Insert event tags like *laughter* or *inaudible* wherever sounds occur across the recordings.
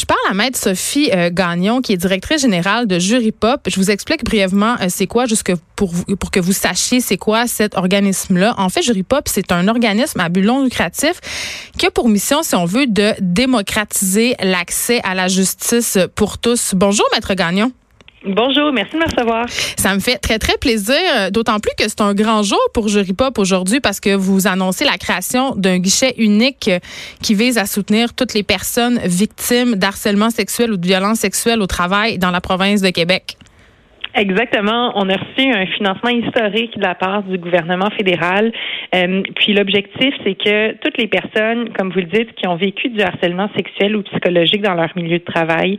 Je parle à Maître Sophie euh, Gagnon, qui est directrice générale de Jury Pop. Je vous explique brièvement euh, c'est quoi, jusque pour, pour que vous sachiez c'est quoi cet organisme-là. En fait, Jury Pop, c'est un organisme à but non lucratif qui a pour mission, si on veut, de démocratiser l'accès à la justice pour tous. Bonjour, Maître Gagnon. Bonjour, merci de me recevoir. Ça me fait très, très plaisir, d'autant plus que c'est un grand jour pour Jury Pop aujourd'hui parce que vous annoncez la création d'un guichet unique qui vise à soutenir toutes les personnes victimes d'harcèlement sexuel ou de violence sexuelle au travail dans la province de Québec. Exactement. On a reçu un financement historique de la part du gouvernement fédéral. Euh, puis l'objectif, c'est que toutes les personnes, comme vous le dites, qui ont vécu du harcèlement sexuel ou psychologique dans leur milieu de travail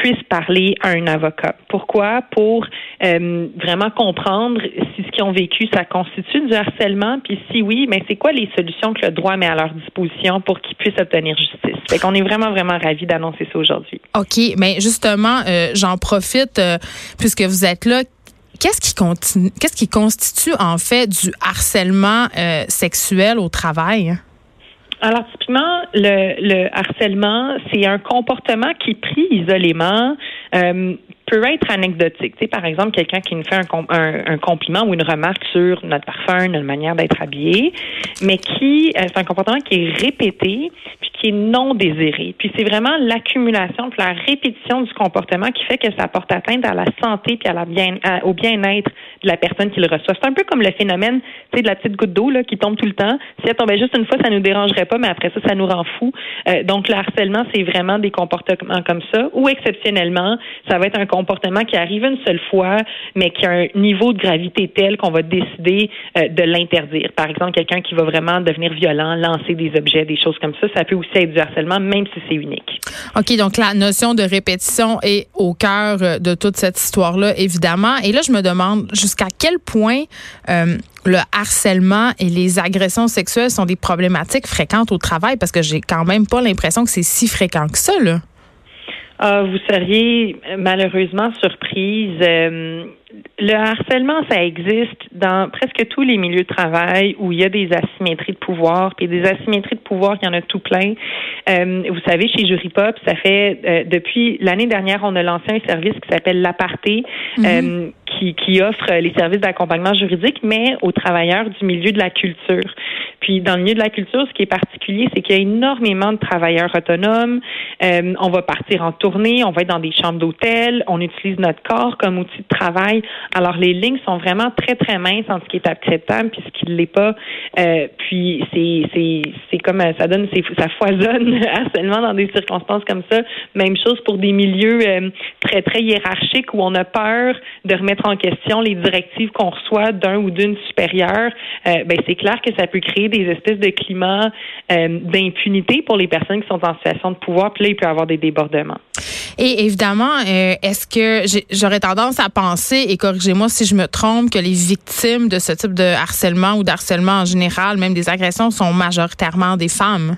puissent parler à un avocat. Pourquoi? Pour euh, vraiment comprendre si ce qu'ils ont vécu, ça constitue du harcèlement, puis si oui, mais c'est quoi les solutions que le droit met à leur disposition pour qu'ils puissent obtenir justice? Fait qu'on est vraiment, vraiment ravis d'annoncer ça aujourd'hui. OK, mais justement, euh, j'en profite puisque vous êtes là qu'est-ce qui continue, qu'est-ce qui constitue en fait du harcèlement euh, sexuel au travail? Alors, typiquement, le, le harcèlement, c'est un comportement qui, pris isolément, euh, peut être anecdotique. Tu sais, par exemple, quelqu'un qui nous fait un, un, compliment ou une remarque sur notre parfum, notre manière d'être habillé, mais qui, euh, c'est un comportement qui est répété, qui est non désiré. Puis c'est vraiment l'accumulation, la répétition du comportement qui fait que ça porte atteinte à la santé puis à la bien, au bien-être de la personne qui le reçoit. C'est un peu comme le phénomène, tu sais, de la petite goutte d'eau là qui tombe tout le temps. Si elle tombait juste une fois, ça nous dérangerait pas, mais après ça, ça nous rend fou. Euh, donc le harcèlement, c'est vraiment des comportements comme ça, ou exceptionnellement, ça va être un comportement qui arrive une seule fois, mais qui a un niveau de gravité tel qu'on va décider euh, de l'interdire. Par exemple, quelqu'un qui va vraiment devenir violent, lancer des objets, des choses comme ça, ça peut aussi être du harcèlement, même si c'est unique. OK, donc la notion de répétition est au cœur euh, de toute cette histoire-là, évidemment. Et là, je me demande jusqu'à quel point euh, le harcèlement et les agressions sexuelles sont des problématiques fréquentes au travail, parce que j'ai quand même pas l'impression que c'est si fréquent que ça, là. Ah, vous seriez malheureusement surprise. Euh, le harcèlement, ça existe dans presque tous les milieux de travail où il y a des asymétries de pouvoir. Puis des asymétries de pouvoir, il y en a tout plein. Euh, vous savez, chez Jury Pop, ça fait euh, depuis l'année dernière, on a lancé un service qui s'appelle l'aparté, mm-hmm. Qui, qui offre les services d'accompagnement juridique, mais aux travailleurs du milieu de la culture. Puis dans le milieu de la culture, ce qui est particulier, c'est qu'il y a énormément de travailleurs autonomes. Euh, on va partir en tournée, on va être dans des chambres d'hôtel, on utilise notre corps comme outil de travail. Alors les lignes sont vraiment très très minces entre ce qui est acceptable puis ce qui ne l'est pas. Euh, puis c'est c'est c'est comme ça donne ça foisonne *laughs* seulement dans des circonstances comme ça. Même chose pour des milieux euh, très très hiérarchiques où on a peur de remettre en question les directives qu'on reçoit d'un ou d'une supérieure. Euh, ben c'est clair que ça peut créer des espèces de climats euh, d'impunité pour les personnes qui sont en situation de pouvoir. Puis là, il peut y avoir des débordements. Et évidemment, euh, est-ce que j'aurais tendance à penser, et corrigez-moi si je me trompe, que les victimes de ce type de harcèlement ou d'harcèlement en général, même des agressions, sont majoritairement des femmes?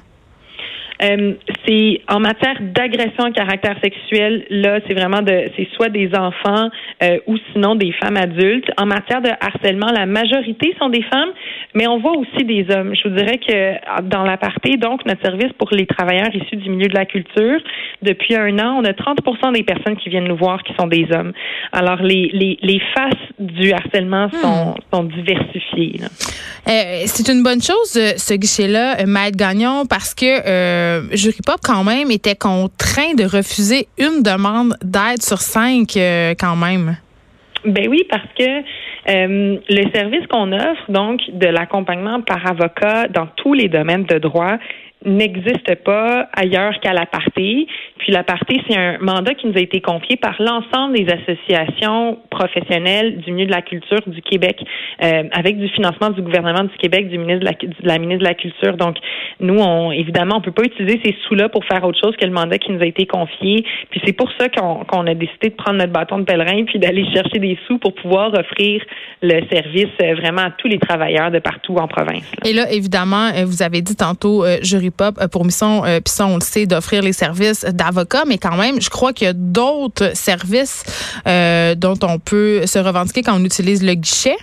Euh, c'est en matière d'agression à caractère sexuel, là, c'est vraiment de, c'est soit des enfants euh, ou sinon des femmes adultes. En matière de harcèlement, la majorité sont des femmes, mais on voit aussi des hommes. Je vous dirais que dans l'aparté, donc notre service pour les travailleurs issus du milieu de la culture, depuis un an, on a 30 des personnes qui viennent nous voir qui sont des hommes. Alors les les, les faces du harcèlement hmm. sont, sont diversifiées. Euh, c'est une bonne chose ce guichet-là, Maître Gagnon, parce que euh, Jury Pop, quand même, était contraint de refuser une demande d'aide sur cinq, euh, quand même. Ben oui, parce que euh, le service qu'on offre, donc, de l'accompagnement par avocat dans tous les domaines de droit, n'existe pas ailleurs qu'à la. Puis la partie, c'est un mandat qui nous a été confié par l'ensemble des associations professionnelles du milieu de la culture du Québec, euh, avec du financement du gouvernement du Québec, du ministre de la, de la ministre de la Culture. Donc, nous, on, évidemment, on peut pas utiliser ces sous-là pour faire autre chose que le mandat qui nous a été confié. Puis c'est pour ça qu'on a décidé de prendre notre bâton de pèlerin puis d'aller chercher des sous pour pouvoir offrir le service euh, vraiment à tous les travailleurs de partout en province. Et là, évidemment, euh, vous avez dit tantôt, euh, Pop, pour mission, puis ça, on le sait, d'offrir les services d'avocat, mais quand même, je crois qu'il y a d'autres services dont on peut se revendiquer quand on utilise le guichet.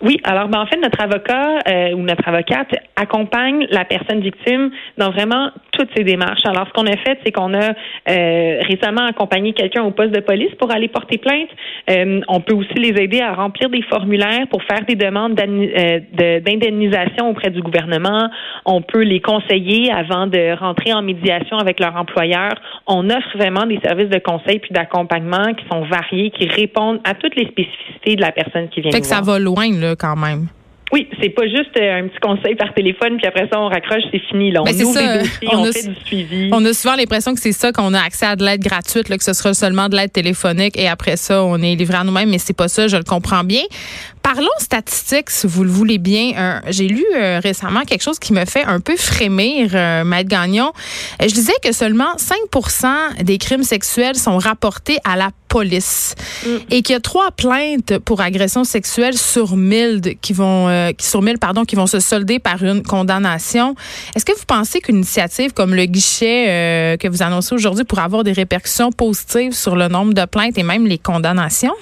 Oui, alors ben, en fait, notre avocat ou notre avocate accompagne la personne victime dans vraiment toutes ces démarches. Alors, ce qu'on a fait, c'est qu'on a euh, récemment accompagné quelqu'un au poste de police pour aller porter plainte. Euh, on peut aussi les aider à remplir des formulaires pour faire des demandes euh, d'indemnisation auprès du gouvernement. On peut les conseiller avant de rentrer en médiation avec leur employeur. On offre vraiment des services de conseil puis d'accompagnement qui sont variés, qui répondent à toutes les spécificités de la personne qui vient. Fait que ça va loin là quand même. Oui, c'est pas juste euh, un petit conseil par téléphone, puis après ça, on raccroche, c'est fini. Là. On ben, les dossiers, on, fait du suivi. On a souvent l'impression que c'est ça, qu'on a accès à de l'aide gratuite, là, que ce sera seulement de l'aide téléphonique, et après ça, on est livré à nous-mêmes, mais c'est pas ça, je le comprends bien. Parlons statistiques, si vous le voulez bien. J'ai lu euh, récemment quelque chose qui me fait un peu frémir, euh, Maître Gagnon. Je disais que seulement 5% des crimes sexuels sont rapportés à la police mm. et qu'il y a trois plaintes pour agression sexuelle sur 1000 qui vont sur 1000 pardon qui vont se solder par une condamnation. Est-ce que vous pensez qu'une initiative comme le guichet que vous annoncez aujourd'hui pourrait avoir des répercussions positives sur le nombre de plaintes et même les condamnations?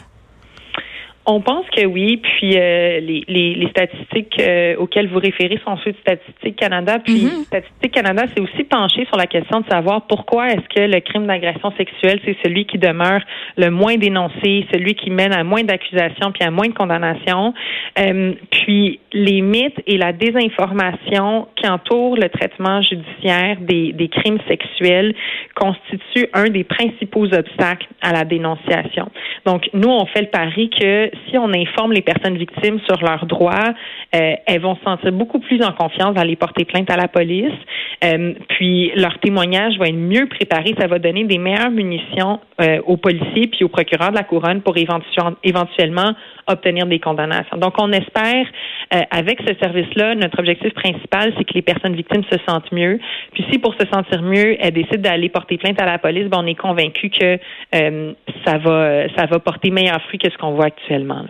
On pense que oui, puis euh, les, les, statistiques euh, auxquelles vous référez sont ceux de Statistique Canada. Puis mm-hmm. Statistique Canada s'est aussi penché sur la question de savoir pourquoi est-ce que le crime d'agression sexuelle, c'est celui qui demeure le moins dénoncé, celui qui mène à moins d'accusations puis à moins de condamnations. Euh, puis les mythes et la désinformation qui entourent le traitement judiciaire des, des crimes sexuels constituent un des principaux obstacles à la dénonciation. Donc, nous, on fait le pari que si on informe les personnes victimes sur leurs droits, euh, elles vont se sentir beaucoup plus en confiance d'aller porter plainte à la police. Euh, puis leur témoignage va être mieux préparé. Ça va donner des meilleures munitions euh, aux policiers puis aux procureurs de la couronne pour éventuellement obtenir des condamnations. Donc, on espère, avec ce service-là, notre objectif principal, c'est que les personnes victimes se sentent mieux. Puis si pour se sentir mieux, elles décident d'aller porter plainte à la police, ben, on est convaincu que ça va ça va porter meilleur fruit que ce qu'on voit actuellement.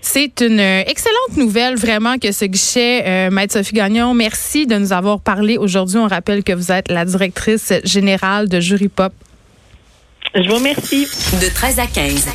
C'est une excellente nouvelle, vraiment, que ce guichet, euh, Maître Sophie Gagnon, merci de nous avoir parlé aujourd'hui. On rappelle que vous êtes la directrice générale de Jury Pop. Je vous remercie. De 13 à 15,